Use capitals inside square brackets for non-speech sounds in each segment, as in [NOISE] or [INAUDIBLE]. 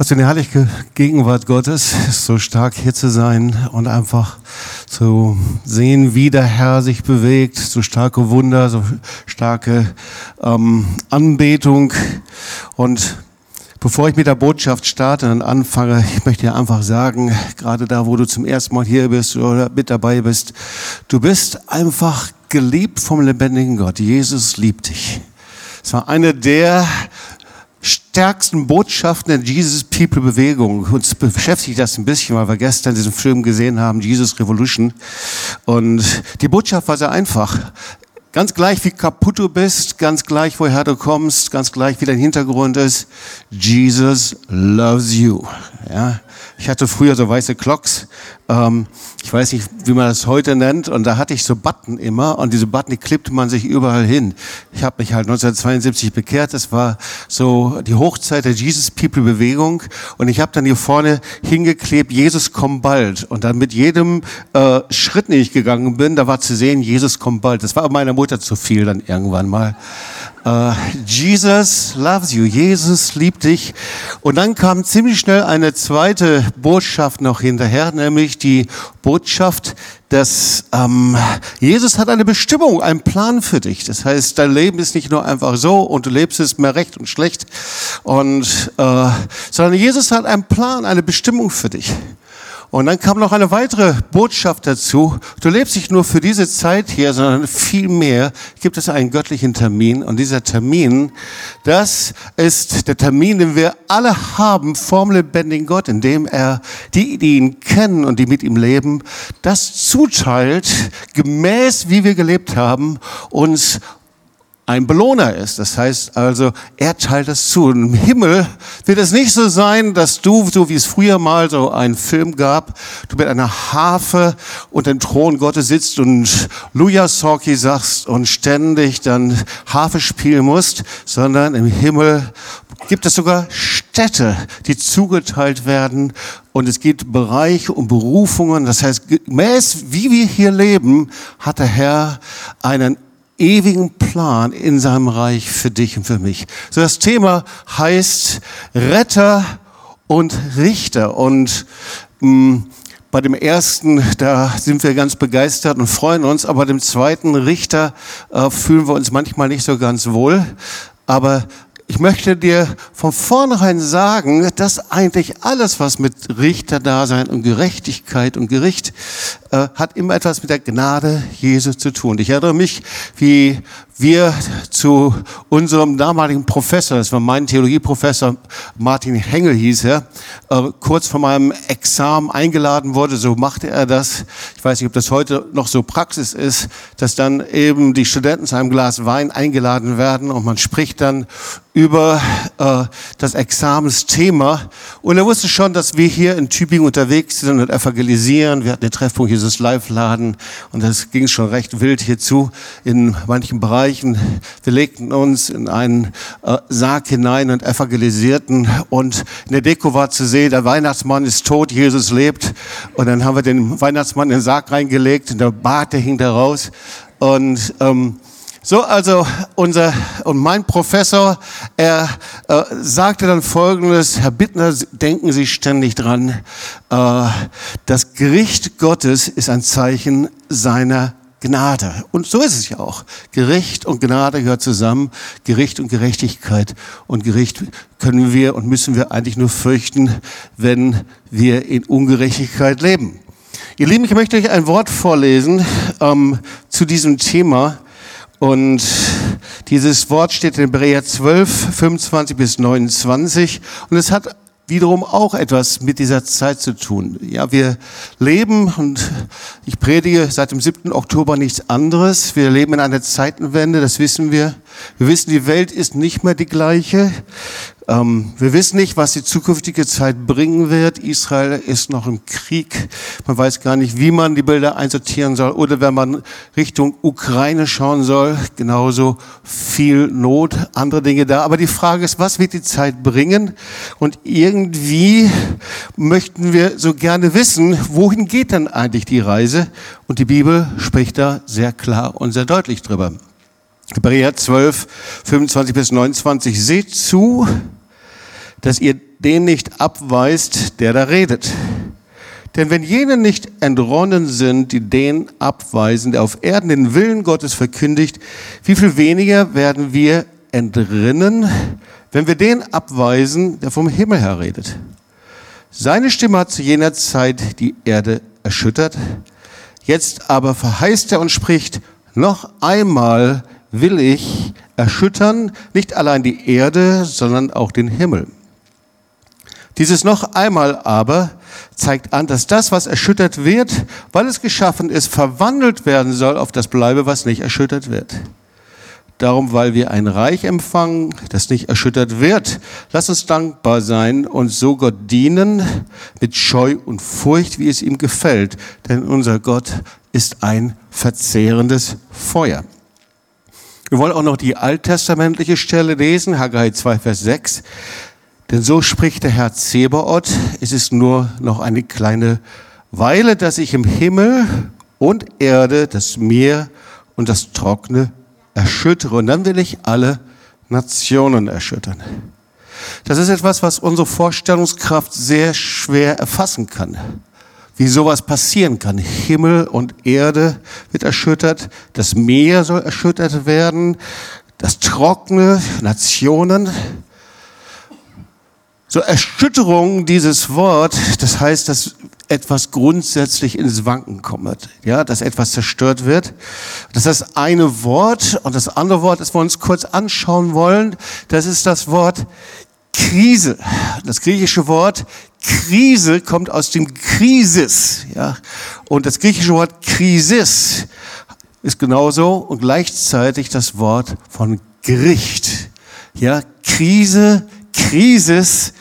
Also in der heilige Gegenwart Gottes so stark hier zu sein und einfach zu sehen, wie der Herr sich bewegt, so starke Wunder, so starke ähm, Anbetung. Und bevor ich mit der Botschaft starte und anfange, ich möchte dir einfach sagen, gerade da, wo du zum ersten Mal hier bist oder mit dabei bist, du bist einfach geliebt vom lebendigen Gott. Jesus liebt dich. Es war eine der stärksten Botschaften der Jesus People Bewegung. Uns beschäftigt das ein bisschen, weil wir gestern diesen Film gesehen haben, Jesus Revolution. Und die Botschaft war sehr einfach. Ganz gleich, wie kaputt du bist, ganz gleich, woher du kommst, ganz gleich, wie dein Hintergrund ist, Jesus loves you. Ja, ich hatte früher so weiße Clocks. Ähm, ich weiß nicht, wie man das heute nennt. Und da hatte ich so Button immer. Und diese Button, die klippte man sich überall hin. Ich habe mich halt 1972 bekehrt. Das war so die Hochzeit der Jesus People Bewegung. Und ich habe dann hier vorne hingeklebt, Jesus komm bald. Und dann mit jedem äh, Schritt, den ich gegangen bin, da war zu sehen, Jesus komm bald. Das war meiner Mutter zu viel dann irgendwann mal. Uh, Jesus loves you. Jesus liebt dich. Und dann kam ziemlich schnell eine zweite Botschaft noch hinterher, nämlich die Botschaft, dass ähm, Jesus hat eine Bestimmung, einen Plan für dich. Das heißt, dein Leben ist nicht nur einfach so und du lebst es mehr recht und schlecht, und, äh, sondern Jesus hat einen Plan, eine Bestimmung für dich. Und dann kam noch eine weitere Botschaft dazu. Du lebst nicht nur für diese Zeit hier, sondern vielmehr gibt es einen göttlichen Termin. Und dieser Termin, das ist der Termin, den wir alle haben vom lebendigen Gott, indem er die, die ihn kennen und die mit ihm leben, das zuteilt, gemäß wie wir gelebt haben, uns ein Belohner ist. Das heißt also, er teilt es zu. Im Himmel wird es nicht so sein, dass du, so wie es früher mal so einen Film gab, du mit einer Harfe und dem Thron Gottes sitzt und Luja Sorki sagst und ständig dann Harfe spielen musst, sondern im Himmel gibt es sogar Städte, die zugeteilt werden und es gibt Bereiche und Berufungen. Das heißt, gemäß wie wir hier leben, hat der Herr einen ewigen Plan in seinem Reich für dich und für mich. So das Thema heißt Retter und Richter und mh, mm, bei dem ersten, da sind wir ganz begeistert und freuen uns, aber dem zweiten Richter äh, fühlen wir uns manchmal nicht so ganz wohl. Aber ich möchte dir von vornherein sagen, dass eigentlich alles, was mit Richterdasein und Gerechtigkeit und Gericht äh, hat immer etwas mit der Gnade Jesu zu tun. Ich erinnere mich, wie wir zu unserem damaligen Professor, das war mein Theologieprofessor Martin Hengel hieß er, äh, kurz vor meinem Examen eingeladen wurde, so machte er das. Ich weiß nicht, ob das heute noch so Praxis ist, dass dann eben die Studenten zu einem Glas Wein eingeladen werden und man spricht dann über äh, das Examensthema. Und er wusste schon, dass wir hier in Tübingen unterwegs sind und evangelisieren. Wir hatten den Treffpunkt Jesus Live-Laden und das ging schon recht wild hierzu in manchen Bereichen. Wir legten uns in einen äh, Sarg hinein und evangelisierten und in der Deko war zu sehen, der Weihnachtsmann ist tot, Jesus lebt. Und dann haben wir den Weihnachtsmann in den Sarg reingelegt und der Bart, der hing da raus. Und ähm, so, also unser und mein Professor, er äh, sagte dann Folgendes: Herr Bittner, denken Sie ständig dran, äh, das Gericht Gottes ist ein Zeichen seiner Gnade. Und so ist es ja auch. Gericht und Gnade gehört zusammen. Gericht und Gerechtigkeit. Und Gericht können wir und müssen wir eigentlich nur fürchten, wenn wir in Ungerechtigkeit leben. Ihr Lieben, ich möchte euch ein Wort vorlesen ähm, zu diesem Thema. Und dieses Wort steht in Hebräer 12, 25 bis 29. Und es hat wiederum auch etwas mit dieser Zeit zu tun. Ja, wir leben und ich predige seit dem 7. Oktober nichts anderes. Wir leben in einer Zeitenwende, das wissen wir. Wir wissen, die Welt ist nicht mehr die gleiche. Ähm, wir wissen nicht, was die zukünftige Zeit bringen wird. Israel ist noch im Krieg. Man weiß gar nicht, wie man die Bilder einsortieren soll. Oder wenn man Richtung Ukraine schauen soll, genauso viel Not, andere Dinge da. Aber die Frage ist, was wird die Zeit bringen? Und irgendwie möchten wir so gerne wissen, wohin geht denn eigentlich die Reise? Und die Bibel spricht da sehr klar und sehr deutlich drüber. Hebräer 12, 25 bis 29. Seht zu, dass ihr den nicht abweist, der da redet. Denn wenn jene nicht entronnen sind, die den abweisen, der auf Erden den Willen Gottes verkündigt, wie viel weniger werden wir entrinnen, wenn wir den abweisen, der vom Himmel her redet. Seine Stimme hat zu jener Zeit die Erde erschüttert. Jetzt aber verheißt er und spricht, noch einmal will ich erschüttern, nicht allein die Erde, sondern auch den Himmel. Dieses noch einmal aber zeigt an, dass das, was erschüttert wird, weil es geschaffen ist, verwandelt werden soll auf das bleibe, was nicht erschüttert wird. Darum, weil wir ein Reich empfangen, das nicht erschüttert wird, lass uns dankbar sein und so Gott dienen mit Scheu und Furcht, wie es ihm gefällt. Denn unser Gott ist ein verzehrendes Feuer. Wir wollen auch noch die alttestamentliche Stelle lesen, Haggai 2, Vers 6. Denn so spricht der Herr Zebaoth, es ist nur noch eine kleine Weile, dass ich im Himmel und Erde das Meer und das Trockene erschüttere. Und dann will ich alle Nationen erschüttern. Das ist etwas, was unsere Vorstellungskraft sehr schwer erfassen kann. Wie sowas passieren kann. Himmel und Erde wird erschüttert, das Meer soll erschüttert werden, das Trockene, Nationen. So Erschütterung, dieses Wort, das heißt, dass etwas grundsätzlich ins Wanken kommt, ja, dass etwas zerstört wird. Das ist das eine Wort und das andere Wort, das wir uns kurz anschauen wollen, das ist das Wort Krise. Das griechische Wort Krise kommt aus dem Krisis, ja, und das griechische Wort Krisis ist genauso und gleichzeitig das Wort von Gericht. Ja, Krise, Krisis,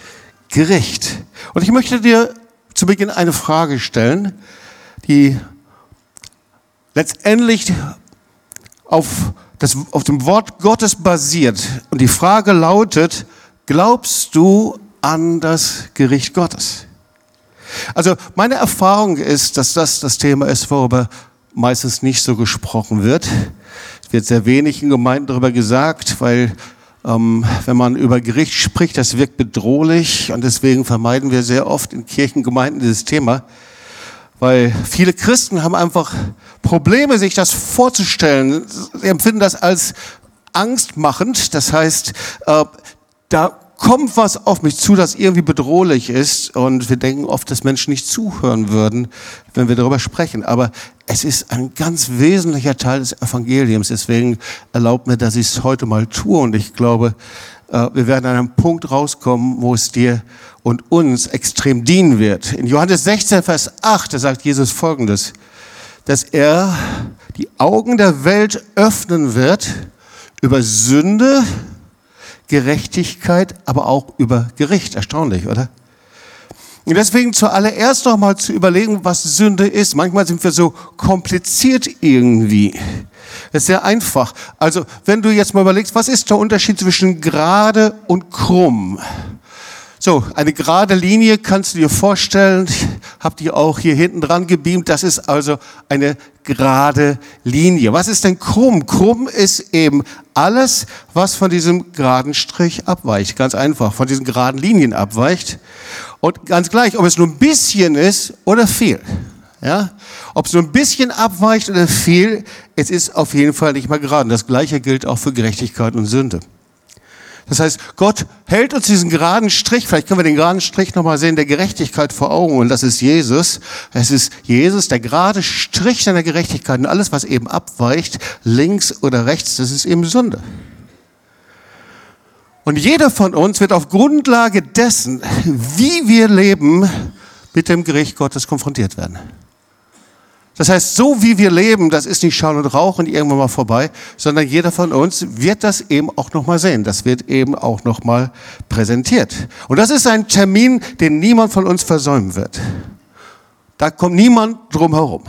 Gericht. Und ich möchte dir zu Beginn eine Frage stellen, die letztendlich auf, das, auf dem Wort Gottes basiert. Und die Frage lautet, glaubst du an das Gericht Gottes? Also meine Erfahrung ist, dass das das Thema ist, worüber meistens nicht so gesprochen wird. Es wird sehr wenig in Gemeinden darüber gesagt, weil ähm, wenn man über Gericht spricht, das wirkt bedrohlich und deswegen vermeiden wir sehr oft in Kirchengemeinden dieses Thema, weil viele Christen haben einfach Probleme, sich das vorzustellen. Sie empfinden das als angstmachend. Das heißt, äh, da kommt was auf mich zu, das irgendwie bedrohlich ist. Und wir denken oft, dass Menschen nicht zuhören würden, wenn wir darüber sprechen. Aber es ist ein ganz wesentlicher Teil des Evangeliums. Deswegen erlaubt mir, dass ich es heute mal tue. Und ich glaube, äh, wir werden an einem Punkt rauskommen, wo es dir und uns extrem dienen wird. In Johannes 16, Vers 8, da sagt Jesus Folgendes, dass er die Augen der Welt öffnen wird über Sünde, Gerechtigkeit, aber auch über Gericht. Erstaunlich, oder? Und deswegen zuallererst noch mal zu überlegen, was Sünde ist. Manchmal sind wir so kompliziert irgendwie. Das ist sehr einfach. Also, wenn du jetzt mal überlegst, was ist der Unterschied zwischen gerade und krumm? So, eine gerade Linie kannst du dir vorstellen. Ich habe die auch hier hinten dran gebeamt. Das ist also eine gerade Linie. Was ist denn krumm? Krumm ist eben alles, was von diesem geraden Strich abweicht. Ganz einfach, von diesen geraden Linien abweicht. Und ganz gleich, ob es nur ein bisschen ist oder viel. Ja? Ob es nur ein bisschen abweicht oder viel, es ist auf jeden Fall nicht mal gerade. Das Gleiche gilt auch für Gerechtigkeit und Sünde. Das heißt, Gott hält uns diesen geraden Strich, vielleicht können wir den geraden Strich nochmal sehen, der Gerechtigkeit vor Augen und das ist Jesus. Es ist Jesus, der gerade Strich seiner Gerechtigkeit und alles, was eben abweicht, links oder rechts, das ist eben Sünde. Und jeder von uns wird auf Grundlage dessen, wie wir leben, mit dem Gericht Gottes konfrontiert werden. Das heißt, so wie wir leben, das ist nicht Schall und Rauch und irgendwann mal vorbei, sondern jeder von uns wird das eben auch noch mal sehen. Das wird eben auch noch mal präsentiert. Und das ist ein Termin, den niemand von uns versäumen wird. Da kommt niemand drum herum.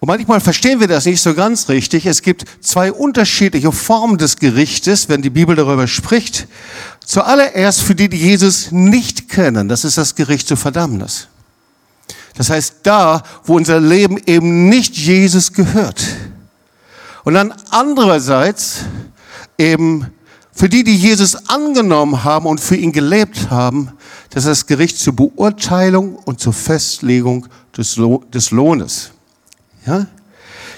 Und manchmal verstehen wir das nicht so ganz richtig. Es gibt zwei unterschiedliche Formen des Gerichtes, wenn die Bibel darüber spricht. Zuallererst für die, die Jesus nicht kennen. Das ist das Gericht zur Verdammnis. Das heißt, da, wo unser Leben eben nicht Jesus gehört. Und dann andererseits eben Für die, die Jesus angenommen haben und für ihn gelebt haben, das ist das Gericht zur Beurteilung und zur Festlegung des, Lo des Lohnes. Ja?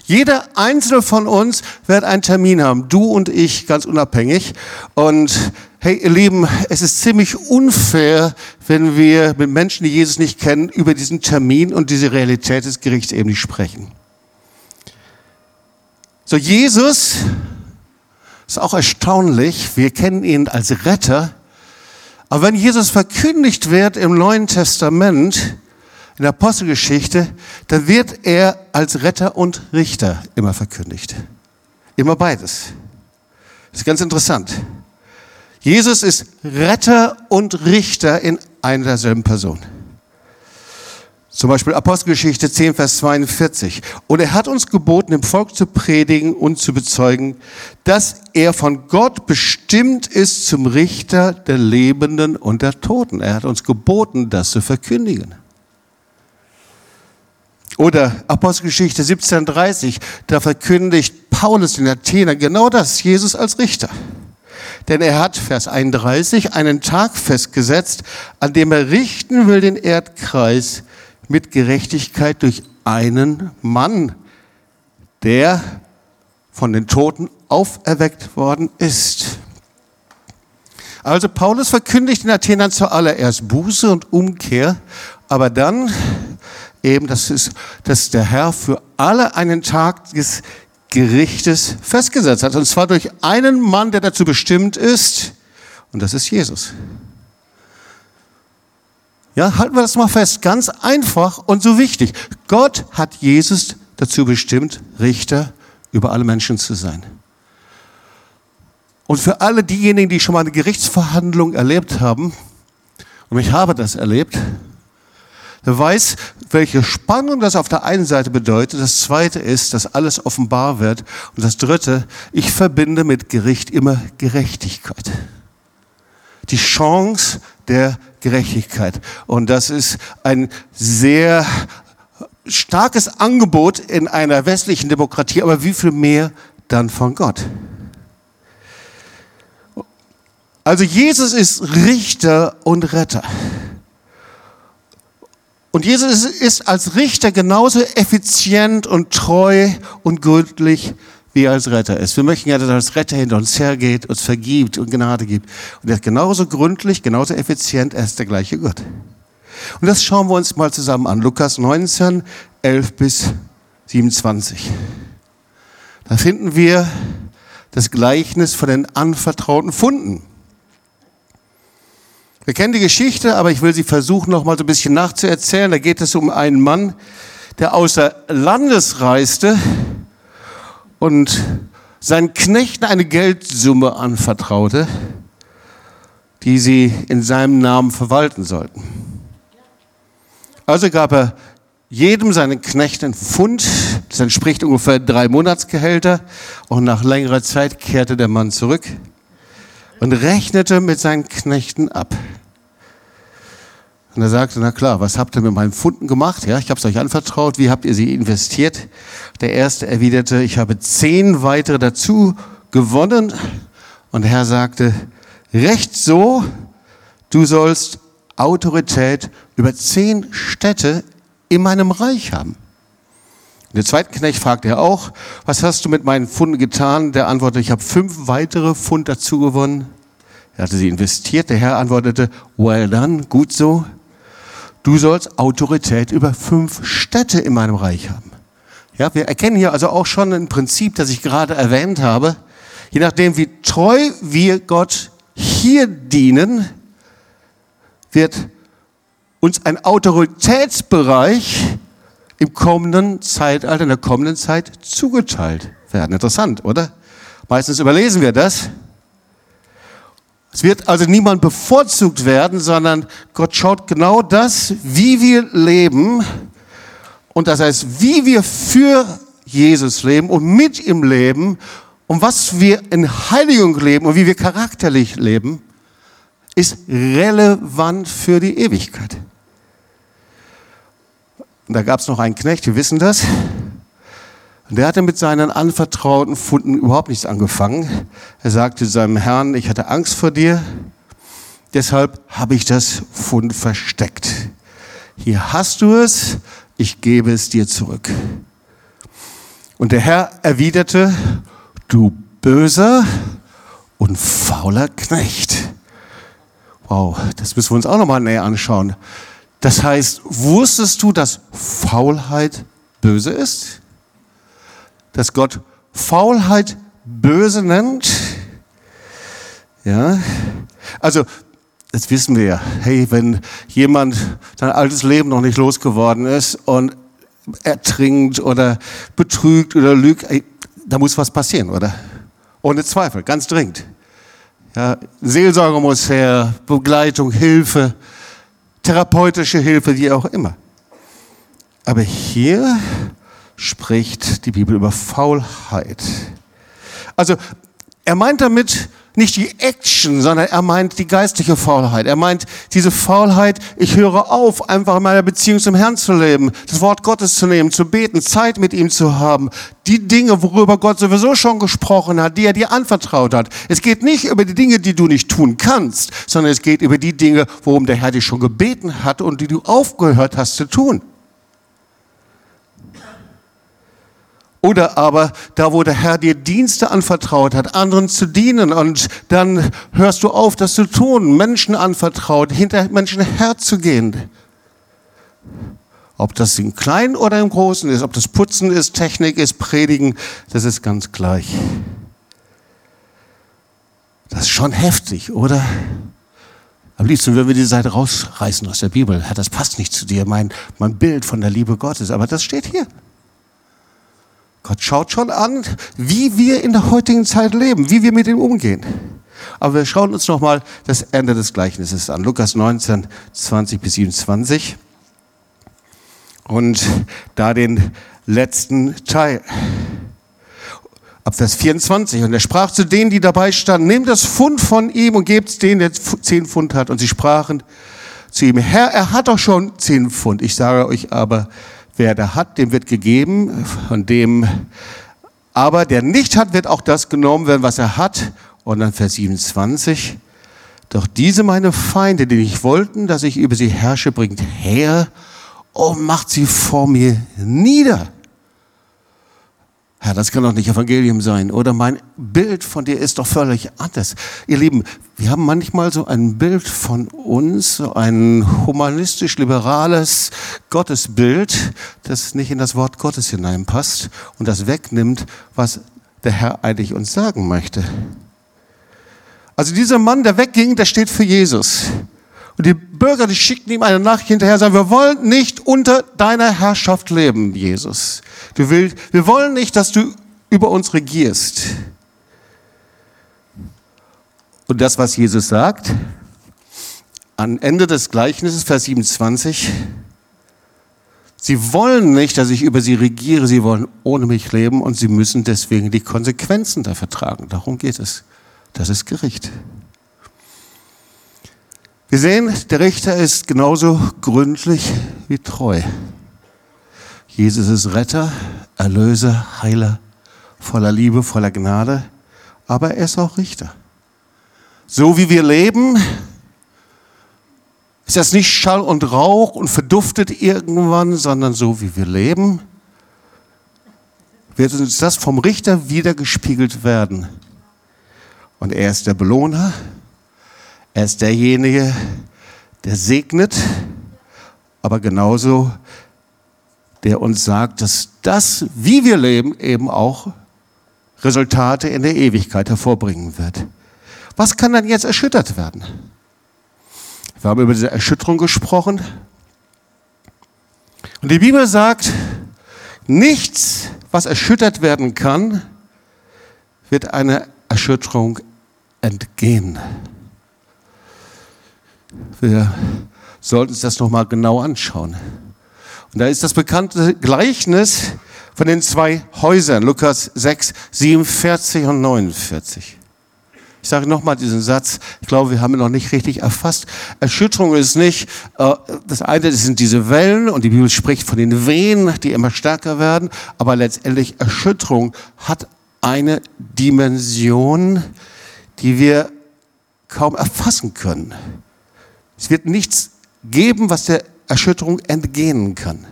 Jeder einzelne von uns wird einen Termin haben, du und ich ganz unabhängig. Und hey, ihr Lieben, es ist ziemlich unfair, wenn wir mit Menschen, die Jesus nicht kennen, über diesen Termin und diese Realität des Gerichts eben nicht sprechen. So, Jesus ist auch erstaunlich. Wir kennen ihn als Retter. Aber wenn Jesus verkündigt wird im Neuen Testament, in der Apostelgeschichte, dann wird er als Retter und Richter immer verkündigt. Immer beides. Das ist ganz interessant. Jesus ist Retter und Richter in einer derselben Person. Zum Beispiel Apostelgeschichte 10, Vers 42. Und er hat uns geboten, dem Volk zu predigen und zu bezeugen, dass er von Gott bestimmt ist zum Richter der Lebenden und der Toten. Er hat uns geboten, das zu verkündigen. Oder Apostelgeschichte 17,30, da verkündigt Paulus in Athen genau das, Jesus als Richter. Denn er hat, Vers 31, einen Tag festgesetzt, an dem er richten will den Erdkreis mit Gerechtigkeit durch einen Mann, der von den Toten auferweckt worden ist. Also Paulus verkündigt in Athen zuallererst Buße und Umkehr, aber dann eben, dass, ist, dass der Herr für alle einen Tag des Gerichtes festgesetzt hat. Und zwar durch einen Mann, der dazu bestimmt ist, und das ist Jesus. Ja, halten wir das mal fest. Ganz einfach und so wichtig. Gott hat Jesus dazu bestimmt, Richter über alle Menschen zu sein. Und für alle diejenigen, die schon mal eine Gerichtsverhandlung erlebt haben, und ich habe das erlebt, der weiß, welche Spannung das auf der einen Seite bedeutet. Das zweite ist, dass alles offenbar wird. Und das dritte, ich verbinde mit Gericht immer Gerechtigkeit. Die Chance der Gerechtigkeit. Und das ist ein sehr starkes Angebot in einer westlichen Demokratie, aber wie viel mehr dann von Gott? Also Jesus ist Richter und Retter. Und Jesus ist als Richter genauso effizient und treu und gründlich wie er als Retter ist. Wir möchten ja, dass er als Retter hinter uns hergeht, uns vergibt und Gnade gibt. Und er ist genauso gründlich, genauso effizient, er ist der gleiche Gott. Und das schauen wir uns mal zusammen an. Lukas 19, 11 bis 27. Da finden wir das Gleichnis von den anvertrauten Funden. Wir kennen die Geschichte, aber ich will sie versuchen, noch mal so ein bisschen nachzuerzählen. Da geht es um einen Mann, der außer Landes reiste und seinen Knechten eine Geldsumme anvertraute, die sie in seinem Namen verwalten sollten. Also gab er jedem seinen Knechten einen Pfund, das entspricht ungefähr drei Monatsgehälter, und nach längerer Zeit kehrte der Mann zurück und rechnete mit seinen Knechten ab. Und er sagte, na klar, was habt ihr mit meinen Funden gemacht? Ja, ich habe es euch anvertraut. Wie habt ihr sie investiert? Der erste erwiderte, ich habe zehn weitere dazu gewonnen. Und der Herr sagte, recht so, du sollst Autorität über zehn Städte in meinem Reich haben. Der zweite Knecht fragte er auch, was hast du mit meinen Funden getan? Der antwortete, ich habe fünf weitere Pfund dazu gewonnen. Er hatte sie investiert. Der Herr antwortete, well done, gut so du sollst Autorität über fünf Städte in meinem Reich haben. Ja, wir erkennen hier also auch schon ein Prinzip, das ich gerade erwähnt habe. Je nachdem, wie treu wir Gott hier dienen, wird uns ein Autoritätsbereich im kommenden Zeitalter, in der kommenden Zeit zugeteilt werden. Interessant, oder? Meistens überlesen wir das. Es wird also niemand bevorzugt werden, sondern Gott schaut genau das, wie wir leben. Und das heißt, wie wir für Jesus leben und mit ihm leben und was wir in Heiligung leben und wie wir charakterlich leben, ist relevant für die Ewigkeit. Und da gab es noch einen Knecht, wir wissen das. Und der hatte mit seinen anvertrauten Funden überhaupt nichts angefangen. Er sagte seinem Herrn, ich hatte Angst vor dir, deshalb habe ich das Fund versteckt. Hier hast du es, ich gebe es dir zurück. Und der Herr erwiderte, du böser und fauler Knecht. Wow, das müssen wir uns auch nochmal näher anschauen. Das heißt, wusstest du, dass Faulheit böse ist? Dass Gott Faulheit böse nennt? Ja, also das wissen wir ja. Hey, wenn jemand sein altes Leben noch nicht losgeworden ist und ertrinkt oder betrügt oder lügt, ey, da muss was passieren, oder? Ohne Zweifel, ganz dringend. Ja, Seelsorger muss her, Begleitung, Hilfe, therapeutische Hilfe, wie auch immer. Aber hier spricht die Bibel über Faulheit. Also er meint damit nicht die Action, sondern er meint die geistliche Faulheit. Er meint diese Faulheit, ich höre auf, einfach in meiner Beziehung zum Herrn zu leben, das Wort Gottes zu nehmen, zu beten, Zeit mit ihm zu haben. Die Dinge, worüber Gott sowieso schon gesprochen hat, die er dir anvertraut hat. Es geht nicht über die Dinge, die du nicht tun kannst, sondern es geht über die Dinge, worum der Herr dich schon gebeten hat und die du aufgehört hast zu tun. Oder aber da, wo der Herr dir Dienste anvertraut hat, anderen zu dienen und dann hörst du auf, das zu tun, Menschen anvertraut, hinter Menschen herzugehen. Ob das im Kleinen oder im Großen ist, ob das Putzen ist, Technik ist, Predigen, das ist ganz gleich. Das ist schon heftig, oder? Am liebsten würden wir die Seite rausreißen aus der Bibel. Das passt nicht zu dir, mein, mein Bild von der Liebe Gottes. Aber das steht hier. Gott schaut schon an, wie wir in der heutigen Zeit leben, wie wir mit ihm umgehen. Aber wir schauen uns nochmal das Ende des Gleichnisses an. Lukas 19, 20 bis 27. Und da den letzten Teil. Ab Vers 24. Und er sprach zu denen, die dabei standen, nehmt das Pfund von ihm und gebt es denen, der zehn Pfund hat. Und sie sprachen zu ihm, Herr, er hat doch schon zehn Pfund. Ich sage euch aber, Wer da hat, dem wird gegeben, von dem aber der nicht hat, wird auch das genommen werden, was er hat. Und dann Vers 27. Doch diese meine Feinde, die nicht wollten, dass ich über sie herrsche, bringt her und macht sie vor mir nieder. Herr, das kann doch nicht Evangelium sein. Oder mein Bild von dir ist doch völlig anders. Ihr Lieben, wir haben manchmal so ein Bild von uns, so ein humanistisch-liberales Gottesbild, das nicht in das Wort Gottes hineinpasst und das wegnimmt, was der Herr eigentlich uns sagen möchte. Also dieser Mann, der wegging, der steht für Jesus. Und die Bürger, die schickten ihm eine Nachricht hinterher, sagen, wir wollen nicht unter deiner Herrschaft leben, Jesus. Du willst, wir wollen nicht, dass du über uns regierst. Und das, was Jesus sagt, am Ende des Gleichnisses, Vers 27, sie wollen nicht, dass ich über sie regiere, sie wollen ohne mich leben und sie müssen deswegen die Konsequenzen dafür tragen. Darum geht es. Das ist Gericht. Wir sehen, der Richter ist genauso gründlich wie treu. Jesus ist Retter, Erlöser, Heiler, voller Liebe, voller Gnade, aber er ist auch Richter. So wie wir leben, ist das nicht Schall und Rauch und verduftet irgendwann, sondern so wie wir leben, wird uns das vom Richter wiedergespiegelt werden. Und er ist der Belohner, er ist derjenige, der segnet, aber genauso der uns sagt, dass das, wie wir leben, eben auch Resultate in der Ewigkeit hervorbringen wird. Was kann dann jetzt erschüttert werden? Wir haben über diese Erschütterung gesprochen. Und die Bibel sagt, nichts, was erschüttert werden kann, wird einer Erschütterung entgehen. Wir sollten uns das nochmal genau anschauen. Und da ist das bekannte Gleichnis von den zwei Häusern, Lukas 6, 47 und 49. Ich sage nochmal diesen Satz, ich glaube, wir haben ihn noch nicht richtig erfasst. Erschütterung ist nicht, äh, das eine sind diese Wellen und die Bibel spricht von den Wehen, die immer stärker werden, aber letztendlich Erschütterung hat eine Dimension, die wir kaum erfassen können. Es wird nichts geben, was der Erschütterung entgehen kann.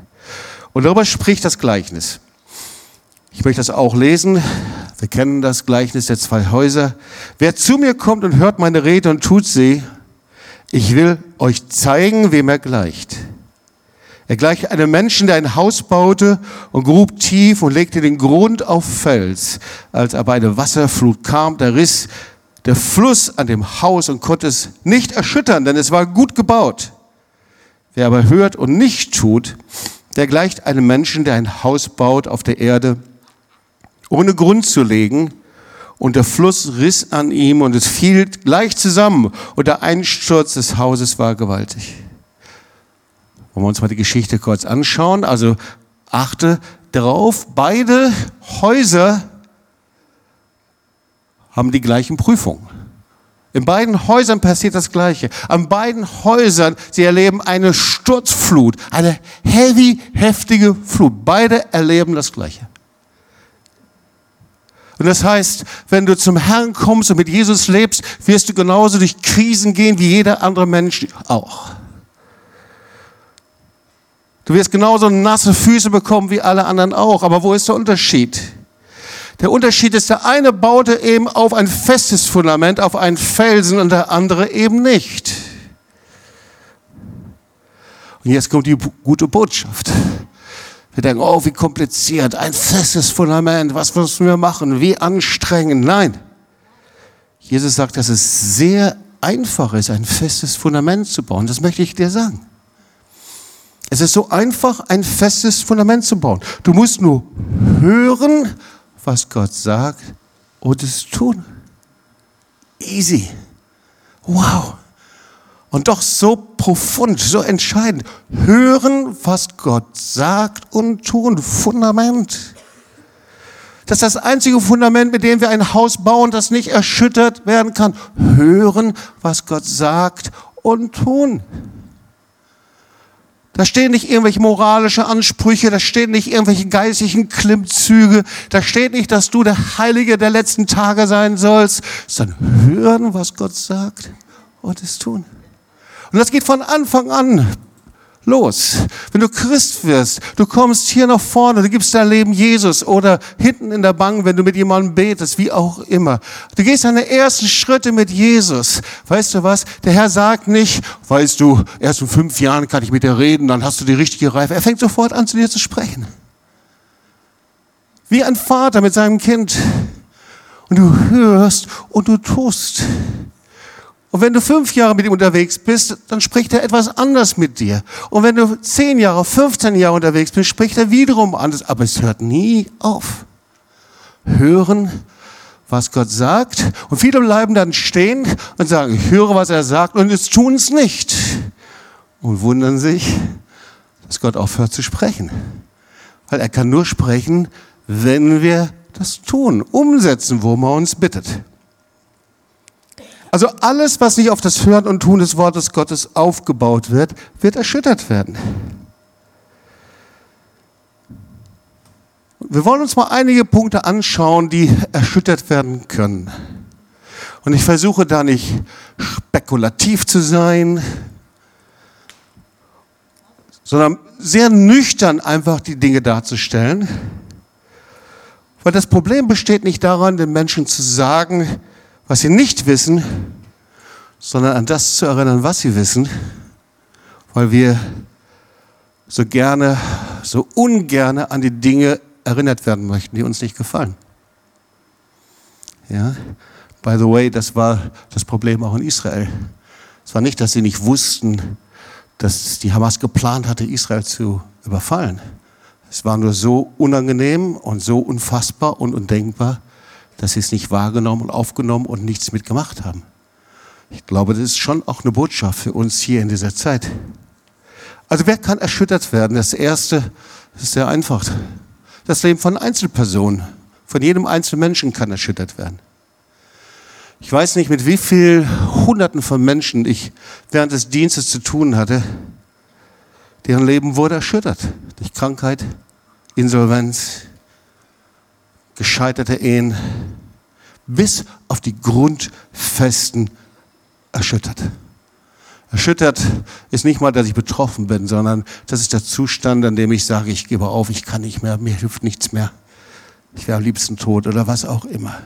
Und darüber spricht das Gleichnis. Ich möchte das auch lesen. Wir kennen das Gleichnis der zwei Häuser. Wer zu mir kommt und hört meine Rede und tut sie, ich will euch zeigen, wem er gleicht. Er gleicht einem Menschen, der ein Haus baute und grub tief und legte den Grund auf Fels. Als aber eine Wasserflut kam, da riss der Fluss an dem Haus und konnte es nicht erschüttern, denn es war gut gebaut. Wer aber hört und nicht tut, der gleicht einem Menschen, der ein Haus baut auf der Erde ohne Grund zu legen. Und der Fluss riss an ihm und es fiel gleich zusammen. Und der Einsturz des Hauses war gewaltig. Wollen wir uns mal die Geschichte kurz anschauen. Also achte darauf, beide Häuser haben die gleichen Prüfungen. In beiden Häusern passiert das Gleiche. An beiden Häusern, sie erleben eine Sturzflut, eine heavy, heftige Flut. Beide erleben das Gleiche. Und das heißt, wenn du zum Herrn kommst und mit Jesus lebst, wirst du genauso durch Krisen gehen wie jeder andere Mensch auch. Du wirst genauso nasse Füße bekommen wie alle anderen auch. Aber wo ist der Unterschied? Der Unterschied ist, der eine baute eben auf ein festes Fundament, auf einen Felsen und der andere eben nicht. Und jetzt kommt die gute Botschaft. Wir denken, oh, wie kompliziert, ein festes Fundament, was müssen wir machen, wie anstrengend. Nein, Jesus sagt, dass es sehr einfach ist, ein festes Fundament zu bauen. Das möchte ich dir sagen. Es ist so einfach, ein festes Fundament zu bauen. Du musst nur hören, was Gott sagt und es tun. Easy. Wow und doch so profund, so entscheidend. Hören, was Gott sagt und tun. Fundament. Das ist das einzige Fundament, mit dem wir ein Haus bauen, das nicht erschüttert werden kann. Hören, was Gott sagt und tun. Da stehen nicht irgendwelche moralische Ansprüche, da stehen nicht irgendwelche geistlichen Klimmzüge, da steht nicht, dass du der Heilige der letzten Tage sein sollst, sondern hören, was Gott sagt und es tun. Und das geht von Anfang an los. Wenn du Christ wirst, du kommst hier nach vorne, du gibst dein Leben Jesus oder hinten in der Bank, wenn du mit jemandem betest, wie auch immer. Du gehst deine ersten Schritte mit Jesus. Weißt du was? Der Herr sagt nicht, weißt du, erst in fünf Jahren kann ich mit dir reden, dann hast du die richtige Reife. Er fängt sofort an, zu dir zu sprechen. Wie ein Vater mit seinem Kind. Und du hörst und du tust. Und wenn du fünf Jahre mit ihm unterwegs bist, dann spricht er etwas anders mit dir. Und wenn du zehn Jahre, 15 Jahre unterwegs bist, spricht er wiederum anders. Aber es hört nie auf. Hören, was Gott sagt. Und viele bleiben dann stehen und sagen, ich höre, was er sagt, und es tun es nicht. Und wundern sich, dass Gott aufhört zu sprechen. Weil er kann nur sprechen, wenn wir das tun, umsetzen, wo man uns bittet. Also alles, was nicht auf das Hören und Tun des Wortes Gottes aufgebaut wird, wird erschüttert werden. Wir wollen uns mal einige Punkte anschauen, die erschüttert werden können. Und ich versuche da nicht spekulativ zu sein, sondern sehr nüchtern einfach die Dinge darzustellen. Weil das Problem besteht nicht daran, den Menschen zu sagen, was sie nicht wissen, sondern an das zu erinnern, was sie wissen, weil wir so gerne, so ungerne an die Dinge erinnert werden möchten, die uns nicht gefallen. Ja, by the way, das war das Problem auch in Israel. Es war nicht, dass sie nicht wussten, dass die Hamas geplant hatte, Israel zu überfallen. Es war nur so unangenehm und so unfassbar und undenkbar, dass sie es nicht wahrgenommen und aufgenommen und nichts mitgemacht haben. Ich glaube, das ist schon auch eine Botschaft für uns hier in dieser Zeit. Also wer kann erschüttert werden? Das Erste ist sehr einfach. Das Leben von Einzelpersonen, von jedem einzelnen Menschen kann erschüttert werden. Ich weiß nicht, mit wie vielen Hunderten von Menschen ich während des Dienstes zu tun hatte, deren Leben wurde erschüttert durch Krankheit, Insolvenz, gescheiterte Ehen, bis auf die Grundfesten erschüttert. Erschüttert ist nicht mal, dass ich betroffen bin, sondern das ist der Zustand, an dem ich sage, ich gebe auf, ich kann nicht mehr, mir hilft nichts mehr. Ich wäre am liebsten tot oder was auch immer.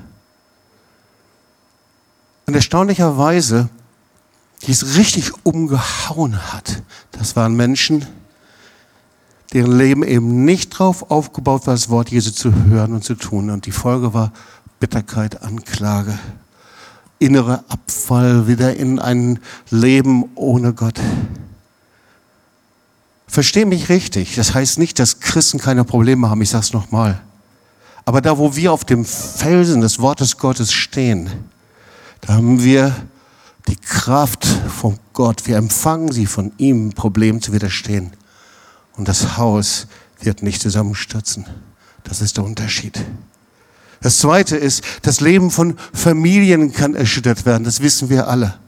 Und erstaunlicherweise, die es richtig umgehauen hat, das waren Menschen, deren Leben eben nicht darauf aufgebaut war, das Wort Jesu zu hören und zu tun. Und die Folge war Bitterkeit, Anklage, innere Abfall wieder in ein Leben ohne Gott. Versteh mich richtig. Das heißt nicht, dass Christen keine Probleme haben. Ich sage es nochmal. Aber da, wo wir auf dem Felsen des Wortes Gottes stehen, da haben wir die Kraft von Gott. Wir empfangen sie von ihm, Problemen zu widerstehen. Und das Haus wird nicht zusammenstürzen. Das ist der Unterschied. Das zweite ist, das Leben von Familien kann erschüttert werden. Das wissen wir alle.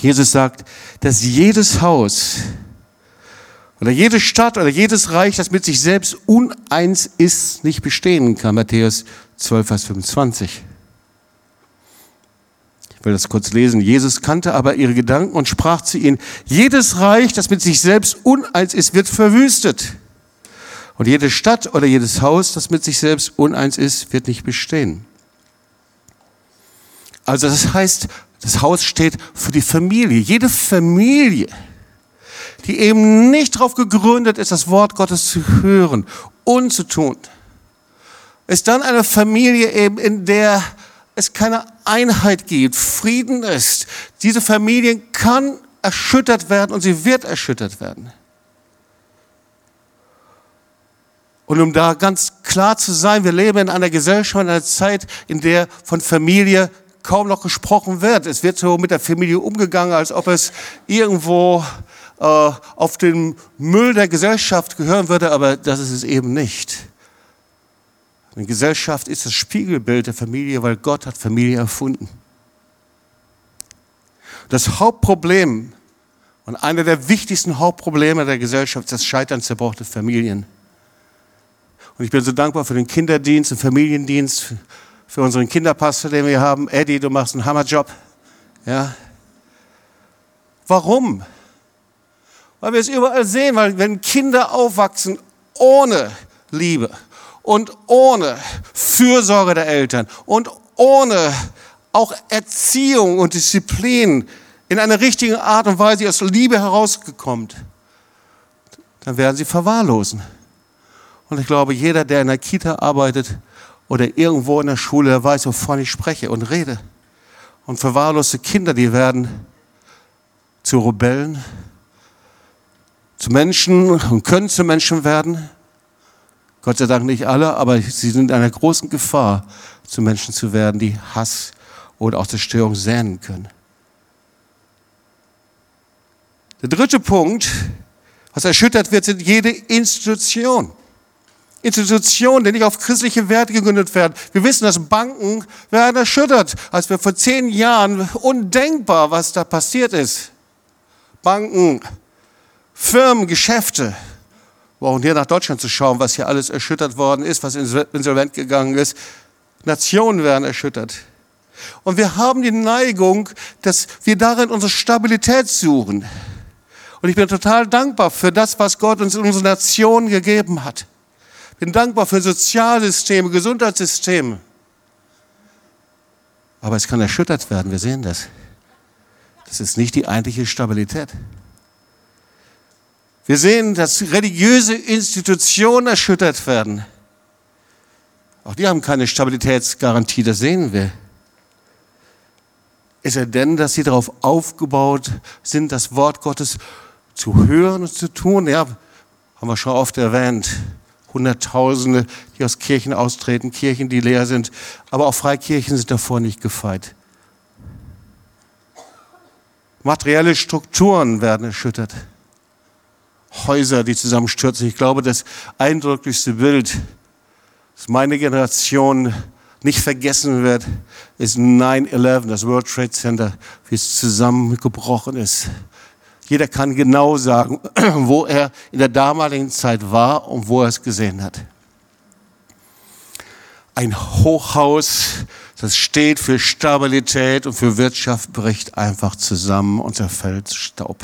Jesus sagt, dass jedes Haus oder jede Stadt oder jedes Reich, das mit sich selbst uneins ist, nicht bestehen kann. Matthäus 12, Vers 25. Will das kurz lesen. Jesus kannte aber ihre Gedanken und sprach zu ihnen, jedes Reich, das mit sich selbst uneins ist, wird verwüstet. Und jede Stadt oder jedes Haus, das mit sich selbst uneins ist, wird nicht bestehen. Also das heißt, das Haus steht für die Familie. Jede Familie, die eben nicht darauf gegründet ist, das Wort Gottes zu hören und zu tun, ist dann eine Familie eben, in der es keine Einheit gibt, Frieden ist. Diese Familie kann erschüttert werden und sie wird erschüttert werden. Und um da ganz klar zu sein, wir leben in einer Gesellschaft, in einer Zeit, in der von Familie kaum noch gesprochen wird. Es wird so mit der Familie umgegangen, als ob es irgendwo äh, auf den Müll der Gesellschaft gehören würde, aber das ist es eben nicht. Eine Gesellschaft ist das Spiegelbild der Familie, weil Gott hat Familie erfunden. Das Hauptproblem und einer der wichtigsten Hauptprobleme der Gesellschaft ist das Scheitern zerbrochener Familien. Und ich bin so dankbar für den Kinderdienst und Familiendienst, für unseren Kinderpastor, den wir haben. Eddie, du machst einen Hammerjob. Ja. Warum? Weil wir es überall sehen, weil wenn Kinder aufwachsen ohne Liebe und ohne Fürsorge der Eltern und ohne auch Erziehung und Disziplin in einer richtigen Art und Weise aus Liebe herausgekommen, dann werden sie verwahrlosen. Und ich glaube, jeder, der in der Kita arbeitet oder irgendwo in der Schule, der weiß, wovon ich spreche und rede. Und verwahrloste Kinder, die werden zu Rebellen, zu Menschen und können zu Menschen werden. Gott sei Dank nicht alle, aber sie sind in einer großen Gefahr, zu Menschen zu werden, die Hass oder auch Zerstörung säen können. Der dritte Punkt, was erschüttert wird, sind jede Institution. Institutionen, die nicht auf christliche Werte gegründet werden. Wir wissen, dass Banken werden erschüttert. Als wir vor zehn Jahren undenkbar, was da passiert ist. Banken, Firmen, Geschäfte. Brauchen hier nach Deutschland zu schauen, was hier alles erschüttert worden ist, was insolvent gegangen ist. Nationen werden erschüttert. Und wir haben die Neigung, dass wir darin unsere Stabilität suchen. Und ich bin total dankbar für das, was Gott uns in unsere Nation gegeben hat bin dankbar für Sozialsysteme, Gesundheitssysteme. Aber es kann erschüttert werden, wir sehen das. Das ist nicht die eigentliche Stabilität. Wir sehen, dass religiöse Institutionen erschüttert werden. Auch die haben keine Stabilitätsgarantie, das sehen wir. Ist er denn, dass sie darauf aufgebaut sind, das Wort Gottes zu hören und zu tun? Ja, haben wir schon oft erwähnt. Hunderttausende, die aus Kirchen austreten, Kirchen, die leer sind, aber auch Freikirchen sind davor nicht gefeit. Materielle Strukturen werden erschüttert. Häuser, die zusammenstürzen. Ich glaube, das eindrücklichste Bild, das meine Generation nicht vergessen wird, ist 9-11, das World Trade Center, wie es zusammengebrochen ist. Jeder kann genau sagen, [CLEARS THROAT] wo er in der damaligen Zeit war und wo er es gesehen hat. Ein Hochhaus, das steht für Stabilität und für Wirtschaft, bricht einfach zusammen und zerfällt Staub.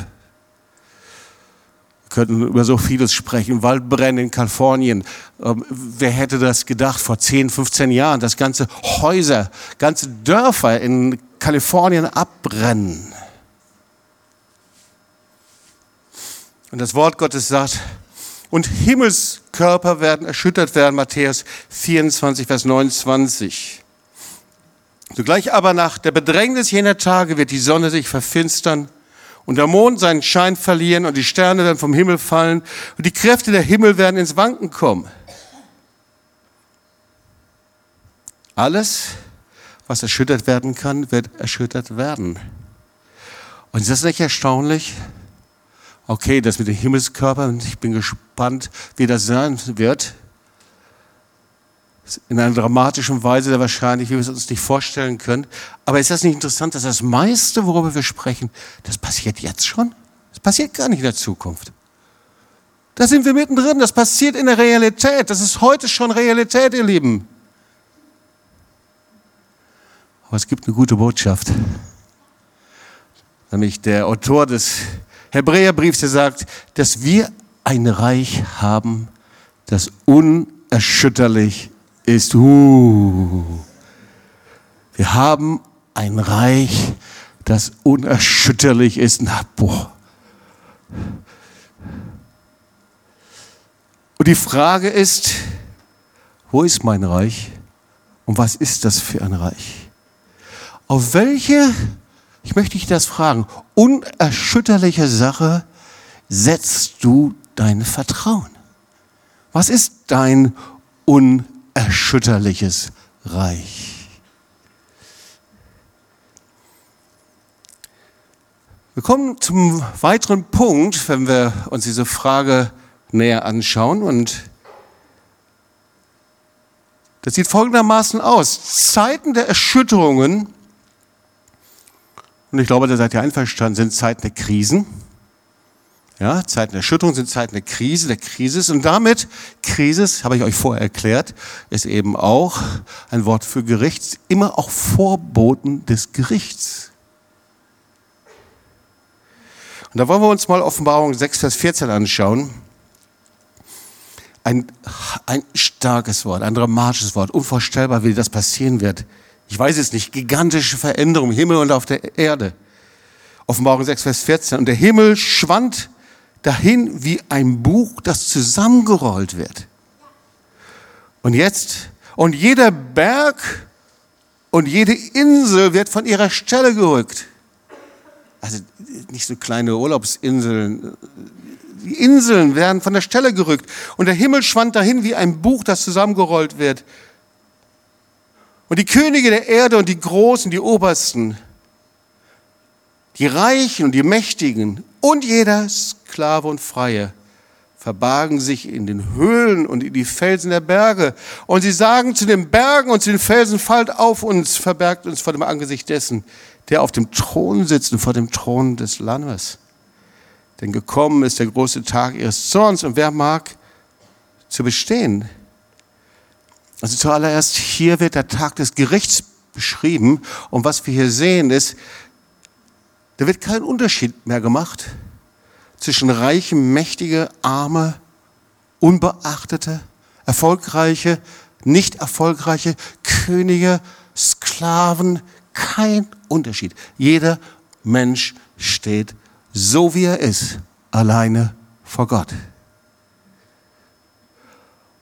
Könnten über so vieles sprechen. Waldbrände in Kalifornien. Ähm, wer hätte das gedacht vor 10, 15 Jahren, dass ganze Häuser, ganze Dörfer in Kalifornien abbrennen? Und das Wort Gottes sagt, und Himmelskörper werden erschüttert werden, Matthäus 24, Vers 29. Sogleich aber nach der Bedrängnis jener Tage wird die Sonne sich verfinstern und der Mond seinen Schein verlieren und die Sterne werden vom Himmel fallen und die Kräfte der Himmel werden ins Wanken kommen. Alles, was erschüttert werden kann, wird erschüttert werden. Und ist das nicht erstaunlich? okay, das mit den Himmelskörpern, ich bin gespannt, wie das sein wird. In einer dramatischen Weise, der wahrscheinlich, wie wir es uns nicht vorstellen können. Aber ist das nicht interessant, dass das meiste, worüber wir sprechen, das passiert jetzt schon? Das passiert gar nicht in der Zukunft. Da sind wir mittendrin, das passiert in der Realität. Das ist heute schon Realität, ihr Lieben. Aber es gibt eine gute Botschaft. Nämlich der Autor des Hebräerbrief, der sagt, dass wir ein Reich haben, das unerschütterlich ist. Uh. Wir haben ein Reich, das unerschütterlich ist. Na, boah. Und die Frage ist, wo ist mein Reich und was ist das für ein Reich? Auf welche ich möchte dich das fragen. Unerschütterliche Sache setzt du dein Vertrauen? Was ist dein unerschütterliches Reich? Wir kommen zum weiteren Punkt, wenn wir uns diese Frage näher anschauen. Und das sieht folgendermaßen aus. Zeiten der Erschütterungen und ich glaube, da seid ihr einverstanden, sind Zeiten der Krisen. Ja, Zeiten der Erschütterung sind Zeiten der Krise, der Krise. Und damit, Krise, habe ich euch vorher erklärt, ist eben auch ein Wort für Gericht, immer auch Vorboten des Gerichts. Und da wollen wir uns mal Offenbarung 6, Vers 14 anschauen. Ein, ein starkes Wort, ein dramatisches Wort, unvorstellbar, wie das passieren wird ich weiß es nicht, gigantische Veränderung im Himmel und auf der Erde. Offenbarung 6, Vers 14. Und der Himmel schwand dahin wie ein Buch, das zusammengerollt wird. Und jetzt, und jeder Berg und jede Insel wird von ihrer Stelle gerückt. Also nicht so kleine Urlaubsinseln. Die Inseln werden von der Stelle gerückt. Und der Himmel schwand dahin wie ein Buch, das zusammengerollt wird. Und die Könige der Erde und die Großen, die Obersten, die Reichen und die Mächtigen und jeder Sklave und Freie verbargen sich in den Höhlen und in die Felsen der Berge. Und sie sagen zu den Bergen und zu den Felsen, fallt auf uns, verbergt uns vor dem Angesicht dessen, der auf dem Thron sitzt und vor dem Thron des Lammes. Denn gekommen ist der große Tag ihres Zorns und wer mag zu bestehen? Also zuallererst hier wird der Tag des Gerichts beschrieben und was wir hier sehen ist, da wird kein Unterschied mehr gemacht zwischen reiche, mächtige, arme, unbeachtete, erfolgreiche, nicht erfolgreiche, Könige, Sklaven, kein Unterschied. Jeder Mensch steht so wie er ist, alleine vor Gott.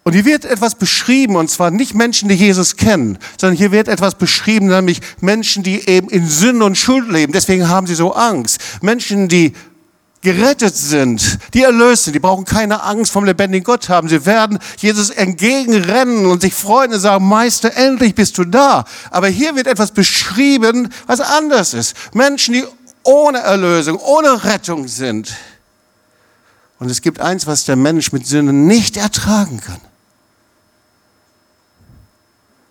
Und hier wird etwas beschrieben, und zwar nicht Menschen, die Jesus kennen, sondern hier wird etwas beschrieben, nämlich Menschen, die eben in Sünde und Schuld leben. Deswegen haben sie so Angst. Menschen, die gerettet sind, die erlöst sind, die brauchen keine Angst vom lebendigen Gott haben. Sie werden Jesus entgegenrennen und sich freuen und sagen, Meister, endlich bist du da. Aber hier wird etwas beschrieben, was anders ist. Menschen, die ohne Erlösung, ohne Rettung sind. Und es gibt eins, was der Mensch mit Sünde nicht ertragen kann.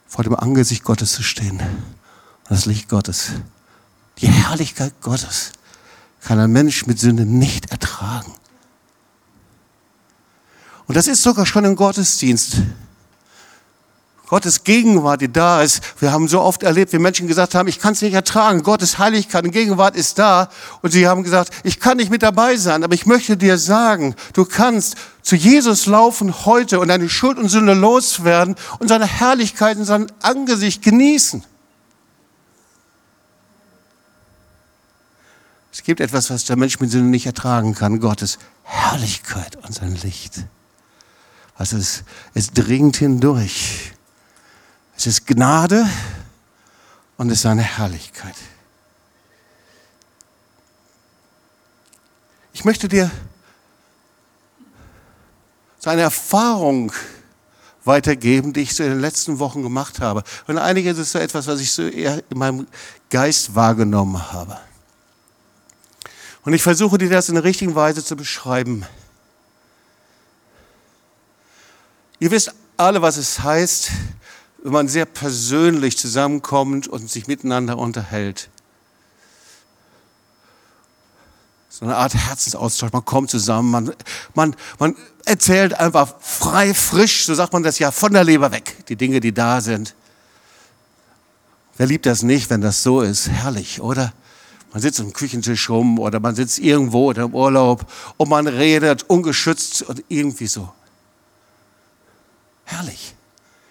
Vor dem Angesicht Gottes zu stehen. Und das Licht Gottes, die Herrlichkeit Gottes kann ein Mensch mit Sünde nicht ertragen. Und das ist sogar schon im Gottesdienst. Gottes Gegenwart, die da ist. Wir haben so oft erlebt, wie Menschen gesagt haben, ich kann es nicht ertragen. Gottes Heiligkeit und Gegenwart ist da. Und sie haben gesagt, ich kann nicht mit dabei sein, aber ich möchte dir sagen, du kannst zu Jesus laufen heute und deine Schuld und Sünde loswerden und seine Herrlichkeit und sein Angesicht genießen. Es gibt etwas, was der Mensch mit Sünde nicht ertragen kann, Gottes Herrlichkeit und sein Licht. Also es, es dringt hindurch. Es ist Gnade und es ist seine Herrlichkeit. Ich möchte dir seine Erfahrung weitergeben, die ich so in den letzten Wochen gemacht habe. Und einige ist so etwas, was ich so eher in meinem Geist wahrgenommen habe. Und ich versuche dir das in der richtigen Weise zu beschreiben. Ihr wisst alle, was es heißt, wenn man sehr persönlich zusammenkommt und sich miteinander unterhält. So eine Art Herzensaustausch. Man kommt zusammen, man, man, man erzählt einfach frei, frisch, so sagt man das ja, von der Leber weg, die Dinge, die da sind. Wer liebt das nicht, wenn das so ist? Herrlich, oder? Man sitzt am Küchentisch rum oder man sitzt irgendwo oder im Urlaub und man redet ungeschützt und irgendwie so. Herrlich.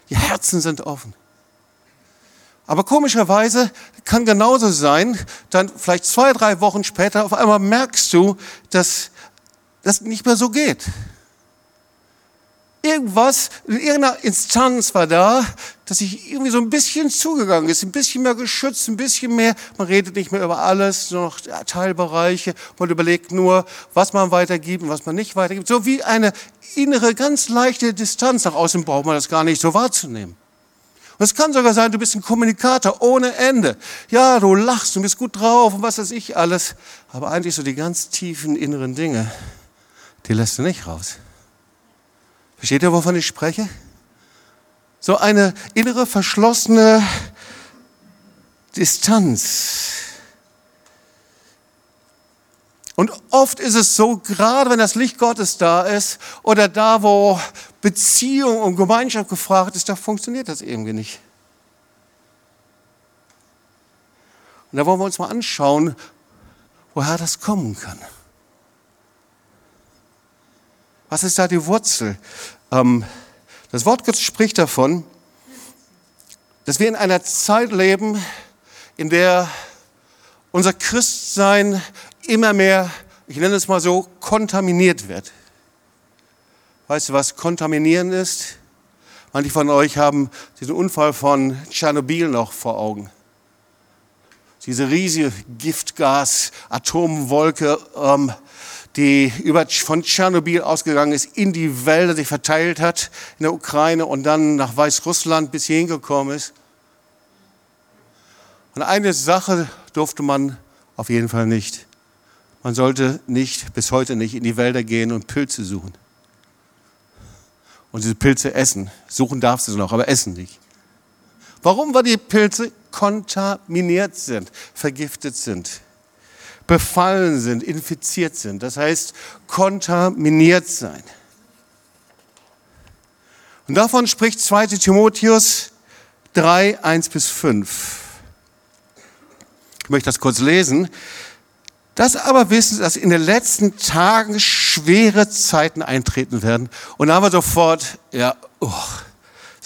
Die Herzen sind offen. Aber komischerweise kann genauso sein, dann vielleicht zwei, drei Wochen später auf einmal merkst du, dass das nicht mehr so geht. Irgendwas, in irgendeiner Instanz war da, dass sich irgendwie so ein bisschen zugegangen ist, ein bisschen mehr geschützt, ein bisschen mehr, man redet nicht mehr über alles, nur noch Teilbereiche, man überlegt nur, was man weitergibt und was man nicht weitergibt. So wie eine innere, ganz leichte Distanz nach außen braucht man das gar nicht so wahrzunehmen. Und es kann sogar sein, du bist ein Kommunikator ohne Ende. Ja, du lachst und bist gut drauf und was weiß ich alles. Aber eigentlich so die ganz tiefen inneren Dinge, die lässt du nicht raus. Versteht ihr, wovon ich spreche? So eine innere verschlossene Distanz. Und oft ist es so, gerade wenn das Licht Gottes da ist oder da, wo Beziehung und Gemeinschaft gefragt ist, da funktioniert das irgendwie nicht. Und da wollen wir uns mal anschauen, woher das kommen kann. Was ist da die Wurzel? Ähm, das Wort Gottes spricht davon, dass wir in einer Zeit leben, in der unser Christsein immer mehr, ich nenne es mal so, kontaminiert wird. Weißt du, was kontaminieren ist? Manche von euch haben diesen Unfall von Tschernobyl noch vor Augen. Diese riesige Giftgas, Atomwolke, ähm, die über, von Tschernobyl ausgegangen ist, in die Wälder sich verteilt hat, in der Ukraine und dann nach Weißrussland bis hierhin gekommen ist. Und eine Sache durfte man auf jeden Fall nicht. Man sollte nicht, bis heute nicht, in die Wälder gehen und Pilze suchen. Und diese Pilze essen. Suchen darfst du sie noch, aber essen nicht. Warum? Weil die Pilze kontaminiert sind, vergiftet sind befallen sind, infiziert sind. Das heißt, kontaminiert sein. Und davon spricht 2 Timotheus 3, 1 bis 5. Ich möchte das kurz lesen. Das aber wissen, dass in den letzten Tagen schwere Zeiten eintreten werden. Und da haben wir sofort, ja, oh,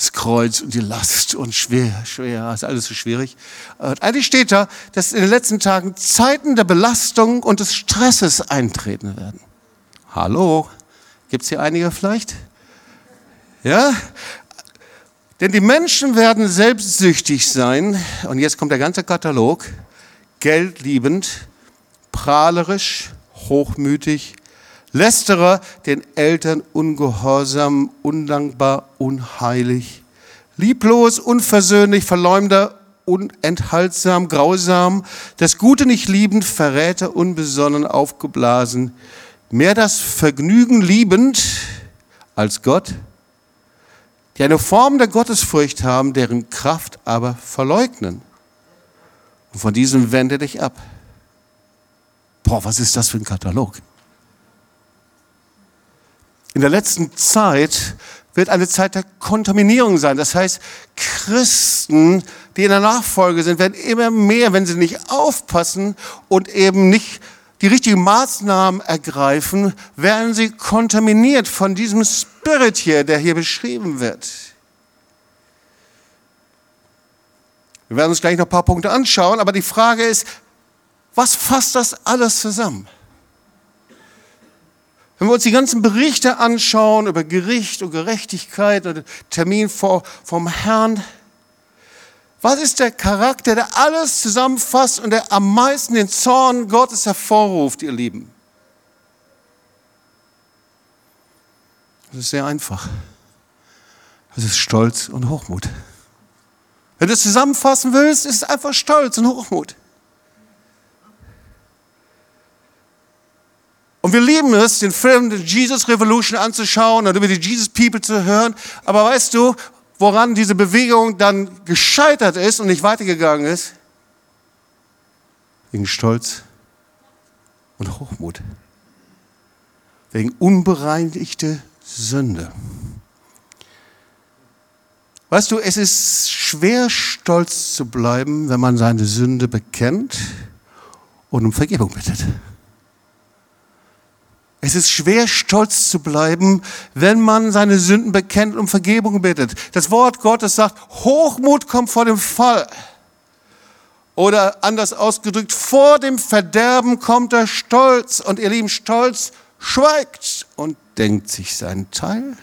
das Kreuz und die Last und schwer, schwer, ist alles so schwierig. Und eigentlich steht da, dass in den letzten Tagen Zeiten der Belastung und des Stresses eintreten werden. Hallo, gibt es hier einige vielleicht? Ja? Denn die Menschen werden selbstsüchtig sein, und jetzt kommt der ganze Katalog, geldliebend, prahlerisch, hochmütig, Lästerer, den Eltern ungehorsam, undankbar, unheilig, lieblos, unversöhnlich, Verleumder, unenthaltsam, grausam, das Gute nicht liebend, Verräter, unbesonnen, aufgeblasen, mehr das Vergnügen liebend als Gott, die eine Form der Gottesfurcht haben, deren Kraft aber verleugnen. Und von diesem wende dich ab. Boah, was ist das für ein Katalog? In der letzten Zeit wird eine Zeit der Kontaminierung sein. Das heißt, Christen, die in der Nachfolge sind, werden immer mehr, wenn sie nicht aufpassen und eben nicht die richtigen Maßnahmen ergreifen, werden sie kontaminiert von diesem Spirit hier, der hier beschrieben wird. Wir werden uns gleich noch ein paar Punkte anschauen, aber die Frage ist, was fasst das alles zusammen? Wenn wir uns die ganzen Berichte anschauen über Gericht und Gerechtigkeit und Termin vor, vom Herrn, was ist der Charakter, der alles zusammenfasst und der am meisten den Zorn Gottes hervorruft, ihr Lieben? Das ist sehr einfach. Das ist Stolz und Hochmut. Wenn du es zusammenfassen willst, ist es einfach Stolz und Hochmut. Und wir lieben es, den Film The Jesus Revolution anzuschauen und über die Jesus People zu hören. Aber weißt du, woran diese Bewegung dann gescheitert ist und nicht weitergegangen ist? Wegen Stolz und Hochmut. Wegen unbereinigte Sünde. Weißt du, es ist schwer, stolz zu bleiben, wenn man seine Sünde bekennt und um Vergebung bittet. Es ist schwer, stolz zu bleiben, wenn man seine Sünden bekennt und um Vergebung bittet. Das Wort Gottes sagt, Hochmut kommt vor dem Fall. Oder anders ausgedrückt, vor dem Verderben kommt der Stolz. Und ihr lieben Stolz schweigt und denkt sich seinen Teil.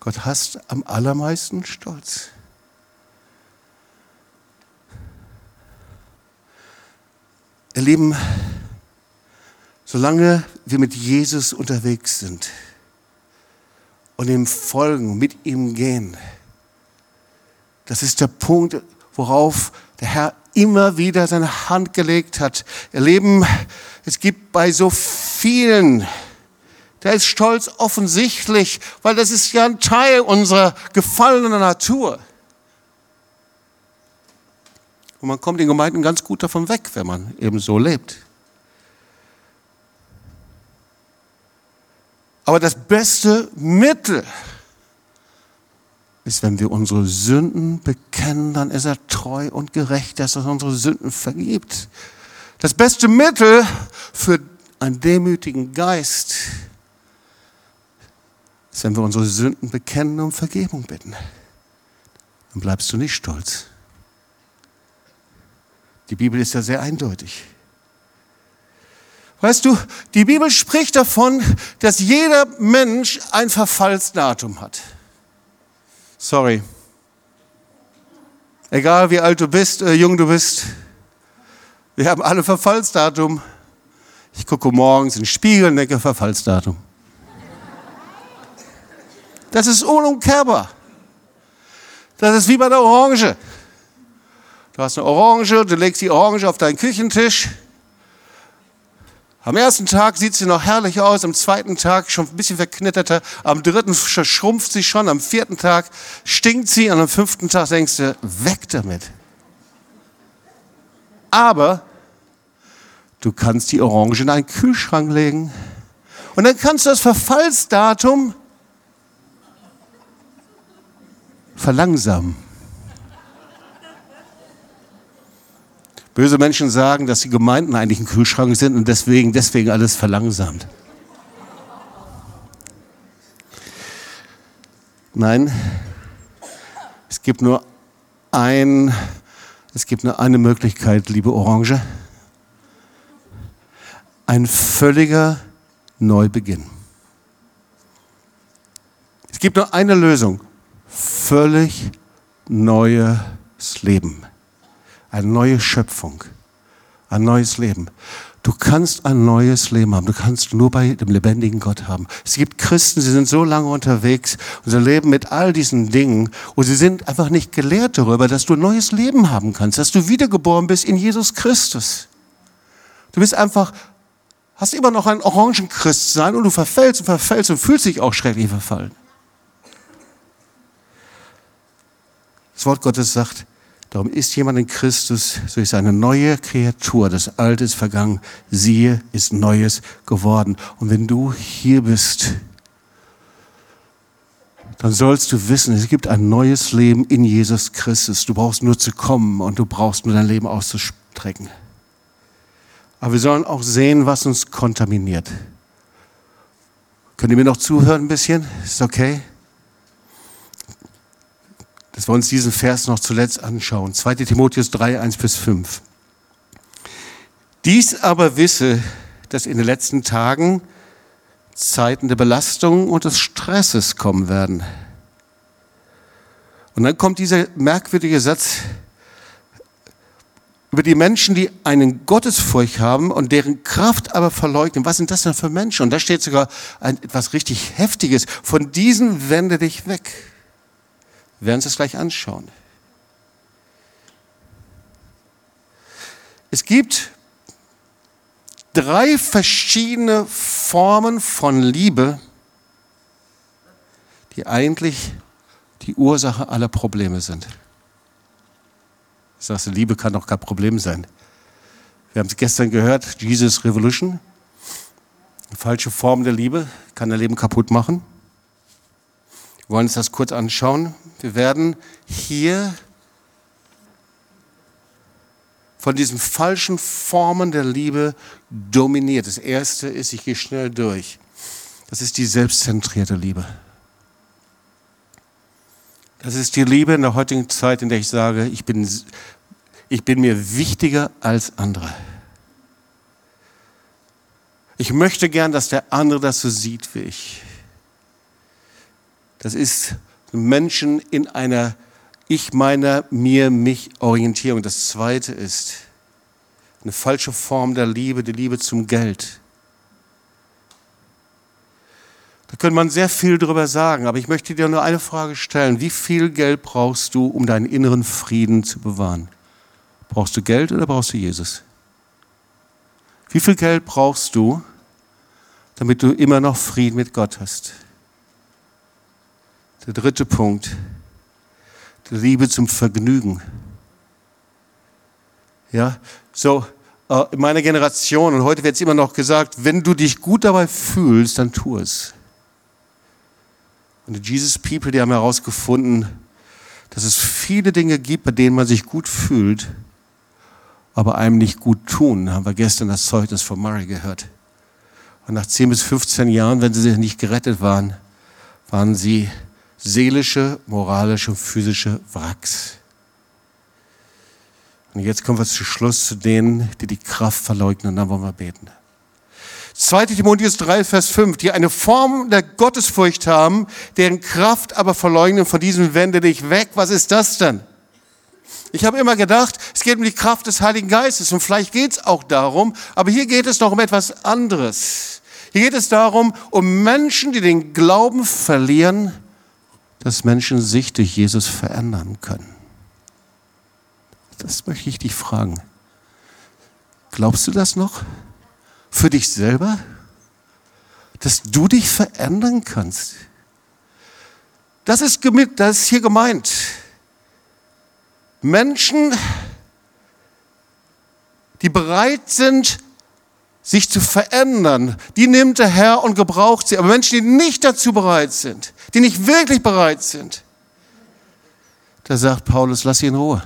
Gott hasst am allermeisten Stolz. Ihr Lieben, solange wir mit Jesus unterwegs sind und ihm folgen, mit ihm gehen. Das ist der Punkt, worauf der Herr immer wieder seine Hand gelegt hat. Ihr Leben, es gibt bei so vielen, da ist Stolz offensichtlich, weil das ist ja ein Teil unserer gefallenen Natur. Und man kommt in Gemeinden ganz gut davon weg, wenn man eben so lebt. Aber das beste Mittel ist, wenn wir unsere Sünden bekennen, dann ist er treu und gerecht, dass er unsere Sünden vergibt. Das beste Mittel für einen demütigen Geist ist, wenn wir unsere Sünden bekennen und Vergebung bitten. Dann bleibst du nicht stolz. Die Bibel ist ja sehr eindeutig. Weißt du, die Bibel spricht davon, dass jeder Mensch ein Verfallsdatum hat. Sorry. Egal wie alt du bist, äh, jung du bist, wir haben alle Verfallsdatum. Ich gucke morgens in den Spiegel und denke, Verfallsdatum. Das ist unumkehrbar. Das ist wie bei der Orange. Du hast eine Orange, du legst die Orange auf deinen Küchentisch am ersten Tag sieht sie noch herrlich aus, am zweiten Tag schon ein bisschen verknitterter, am dritten schrumpft sie schon, am vierten Tag stinkt sie und am fünften Tag denkst du, weg damit. Aber du kannst die Orange in einen Kühlschrank legen und dann kannst du das Verfallsdatum verlangsamen. Böse Menschen sagen, dass die Gemeinden eigentlich ein Kühlschrank sind und deswegen, deswegen alles verlangsamt. Nein, es gibt nur ein, es gibt nur eine Möglichkeit, liebe Orange. Ein völliger Neubeginn. Es gibt nur eine Lösung. Völlig neues Leben eine neue Schöpfung, ein neues Leben. Du kannst ein neues Leben haben. Du kannst nur bei dem lebendigen Gott haben. Es gibt Christen, sie sind so lange unterwegs und sie leben mit all diesen Dingen und sie sind einfach nicht gelehrt darüber, dass du ein neues Leben haben kannst, dass du wiedergeboren bist in Jesus Christus. Du bist einfach, hast immer noch ein Orangenchrist sein und du verfällst und verfällst und fühlst dich auch schrecklich verfallen. Wort Gottes sagt, darum ist jemand in Christus, so ist eine neue Kreatur. Das Alte ist vergangen, siehe, ist Neues geworden. Und wenn du hier bist, dann sollst du wissen, es gibt ein neues Leben in Jesus Christus. Du brauchst nur zu kommen und du brauchst nur dein Leben auszustrecken. Aber wir sollen auch sehen, was uns kontaminiert. Könnt ihr mir noch zuhören ein bisschen? Ist okay? Dass wir uns diesen Vers noch zuletzt anschauen. 2 Timotheus 3, 1 bis 5. Dies aber wisse, dass in den letzten Tagen Zeiten der Belastung und des Stresses kommen werden. Und dann kommt dieser merkwürdige Satz über die Menschen, die einen Gottesfurcht haben und deren Kraft aber verleugnen. Was sind das denn für Menschen? Und da steht sogar ein, etwas richtig Heftiges. Von diesen wende dich weg. Wir werden uns das gleich anschauen. Es gibt drei verschiedene Formen von Liebe, die eigentlich die Ursache aller Probleme sind. Ich sage, Liebe kann doch kein Problem sein. Wir haben es gestern gehört, Jesus Revolution. Eine falsche Form der Liebe kann dein Leben kaputt machen. Wir wollen uns das kurz anschauen. Wir werden hier von diesen falschen Formen der Liebe dominiert. Das erste ist, ich gehe schnell durch. Das ist die selbstzentrierte Liebe. Das ist die Liebe in der heutigen Zeit, in der ich sage, ich bin, ich bin mir wichtiger als andere. Ich möchte gern, dass der andere das so sieht wie ich. Das ist Menschen in einer ich meine mir, mich Orientierung. Das zweite ist eine falsche Form der Liebe, die Liebe zum Geld. Da könnte man sehr viel drüber sagen, aber ich möchte dir nur eine Frage stellen. Wie viel Geld brauchst du, um deinen inneren Frieden zu bewahren? Brauchst du Geld oder brauchst du Jesus? Wie viel Geld brauchst du, damit du immer noch Frieden mit Gott hast? Der dritte Punkt. Liebe zum Vergnügen. Ja, so äh, in meiner Generation und heute wird es immer noch gesagt, wenn du dich gut dabei fühlst, dann tu es. Und die Jesus People, die haben herausgefunden, dass es viele Dinge gibt, bei denen man sich gut fühlt, aber einem nicht gut tun. Haben wir gestern das Zeugnis von Murray gehört. Und nach 10 bis 15 Jahren, wenn sie nicht gerettet waren, waren sie seelische, moralische und physische Wracks. Und jetzt kommen wir zu Schluss zu denen, die die Kraft verleugnen. Und dann wollen wir beten. 2 Timotheus 3, Vers 5, die eine Form der Gottesfurcht haben, deren Kraft aber verleugnen, von diesem wende dich weg. Was ist das denn? Ich habe immer gedacht, es geht um die Kraft des Heiligen Geistes und vielleicht geht es auch darum, aber hier geht es noch um etwas anderes. Hier geht es darum, um Menschen, die den Glauben verlieren, dass Menschen sich durch Jesus verändern können. Das möchte ich dich fragen. Glaubst du das noch? Für dich selber? Dass du dich verändern kannst? Das ist, das ist hier gemeint. Menschen, die bereit sind, sich zu verändern, die nimmt der Herr und gebraucht sie. Aber Menschen, die nicht dazu bereit sind, die nicht wirklich bereit sind, da sagt Paulus, lass sie in Ruhe.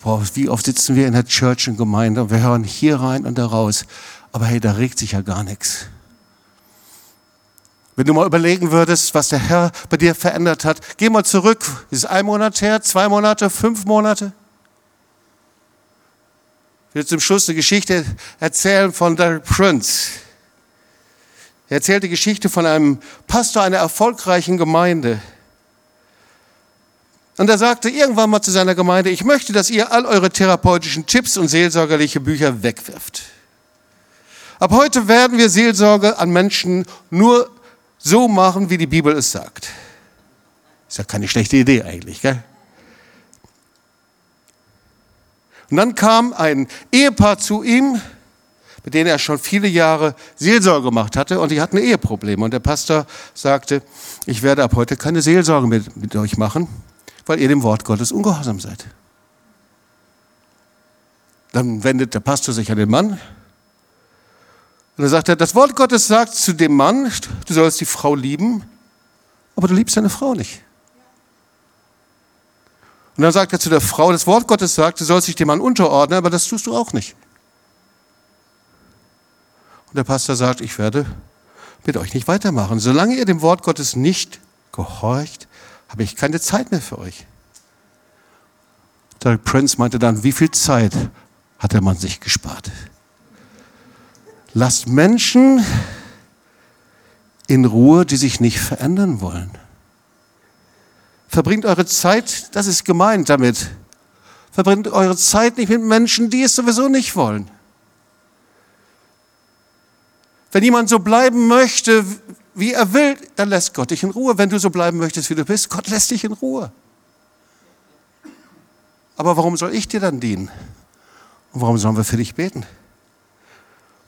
Boah, wie oft sitzen wir in der Church und Gemeinde und wir hören hier rein und da raus. Aber hey, da regt sich ja gar nichts. Wenn du mal überlegen würdest, was der Herr bei dir verändert hat, geh mal zurück. Ist es ein Monat her, zwei Monate, fünf Monate? Will zum Schluss eine Geschichte erzählen von Derek Prince. Er erzählt die Geschichte von einem Pastor einer erfolgreichen Gemeinde. Und er sagte irgendwann mal zu seiner Gemeinde, ich möchte, dass ihr all eure therapeutischen Tipps und seelsorgerliche Bücher wegwirft. Ab heute werden wir Seelsorge an Menschen nur so machen, wie die Bibel es sagt. Ist ja keine schlechte Idee eigentlich, gell? Und dann kam ein Ehepaar zu ihm mit denen er schon viele Jahre Seelsorge gemacht hatte und die hatten Eheprobleme. Und der Pastor sagte, ich werde ab heute keine Seelsorge mit, mit euch machen, weil ihr dem Wort Gottes ungehorsam seid. Dann wendet der Pastor sich an den Mann und dann sagt er, das Wort Gottes sagt zu dem Mann, du sollst die Frau lieben, aber du liebst deine Frau nicht. Und dann sagt er zu der Frau, das Wort Gottes sagt, du sollst dich dem Mann unterordnen, aber das tust du auch nicht. Und der Pastor sagt, ich werde mit euch nicht weitermachen. Solange ihr dem Wort Gottes nicht gehorcht, habe ich keine Zeit mehr für euch. Der Prince meinte dann, wie viel Zeit hat der Mann sich gespart? Lasst Menschen in Ruhe, die sich nicht verändern wollen. Verbringt eure Zeit, das ist gemeint damit, verbringt eure Zeit nicht mit Menschen, die es sowieso nicht wollen. Wenn jemand so bleiben möchte, wie er will, dann lässt Gott dich in Ruhe. Wenn du so bleiben möchtest, wie du bist, Gott lässt dich in Ruhe. Aber warum soll ich dir dann dienen? Und warum sollen wir für dich beten?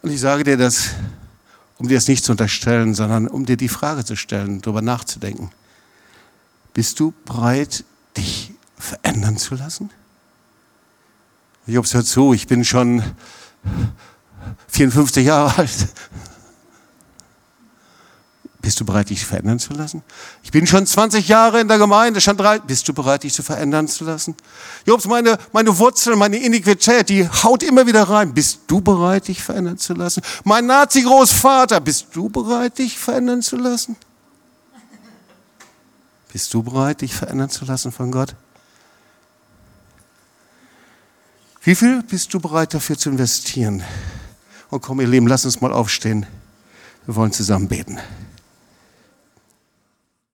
Und ich sage dir das, um dir es nicht zu unterstellen, sondern um dir die Frage zu stellen, darüber nachzudenken. Bist du bereit, dich verändern zu lassen? Jobs, hör zu, ich bin schon 54 Jahre alt. Bist du bereit, dich verändern zu lassen? Ich bin schon 20 Jahre in der Gemeinde, schon drei. Bist du bereit, dich zu verändern zu lassen? Jobs, meine, meine Wurzel, meine Iniquität, die haut immer wieder rein. Bist du bereit, dich verändern zu lassen? Mein Nazi-Großvater, bist du bereit, dich verändern zu lassen? Bist du bereit, dich verändern zu lassen von Gott? Wie viel bist du bereit dafür zu investieren? Und komm, ihr Lieben, lass uns mal aufstehen. Wir wollen zusammen beten.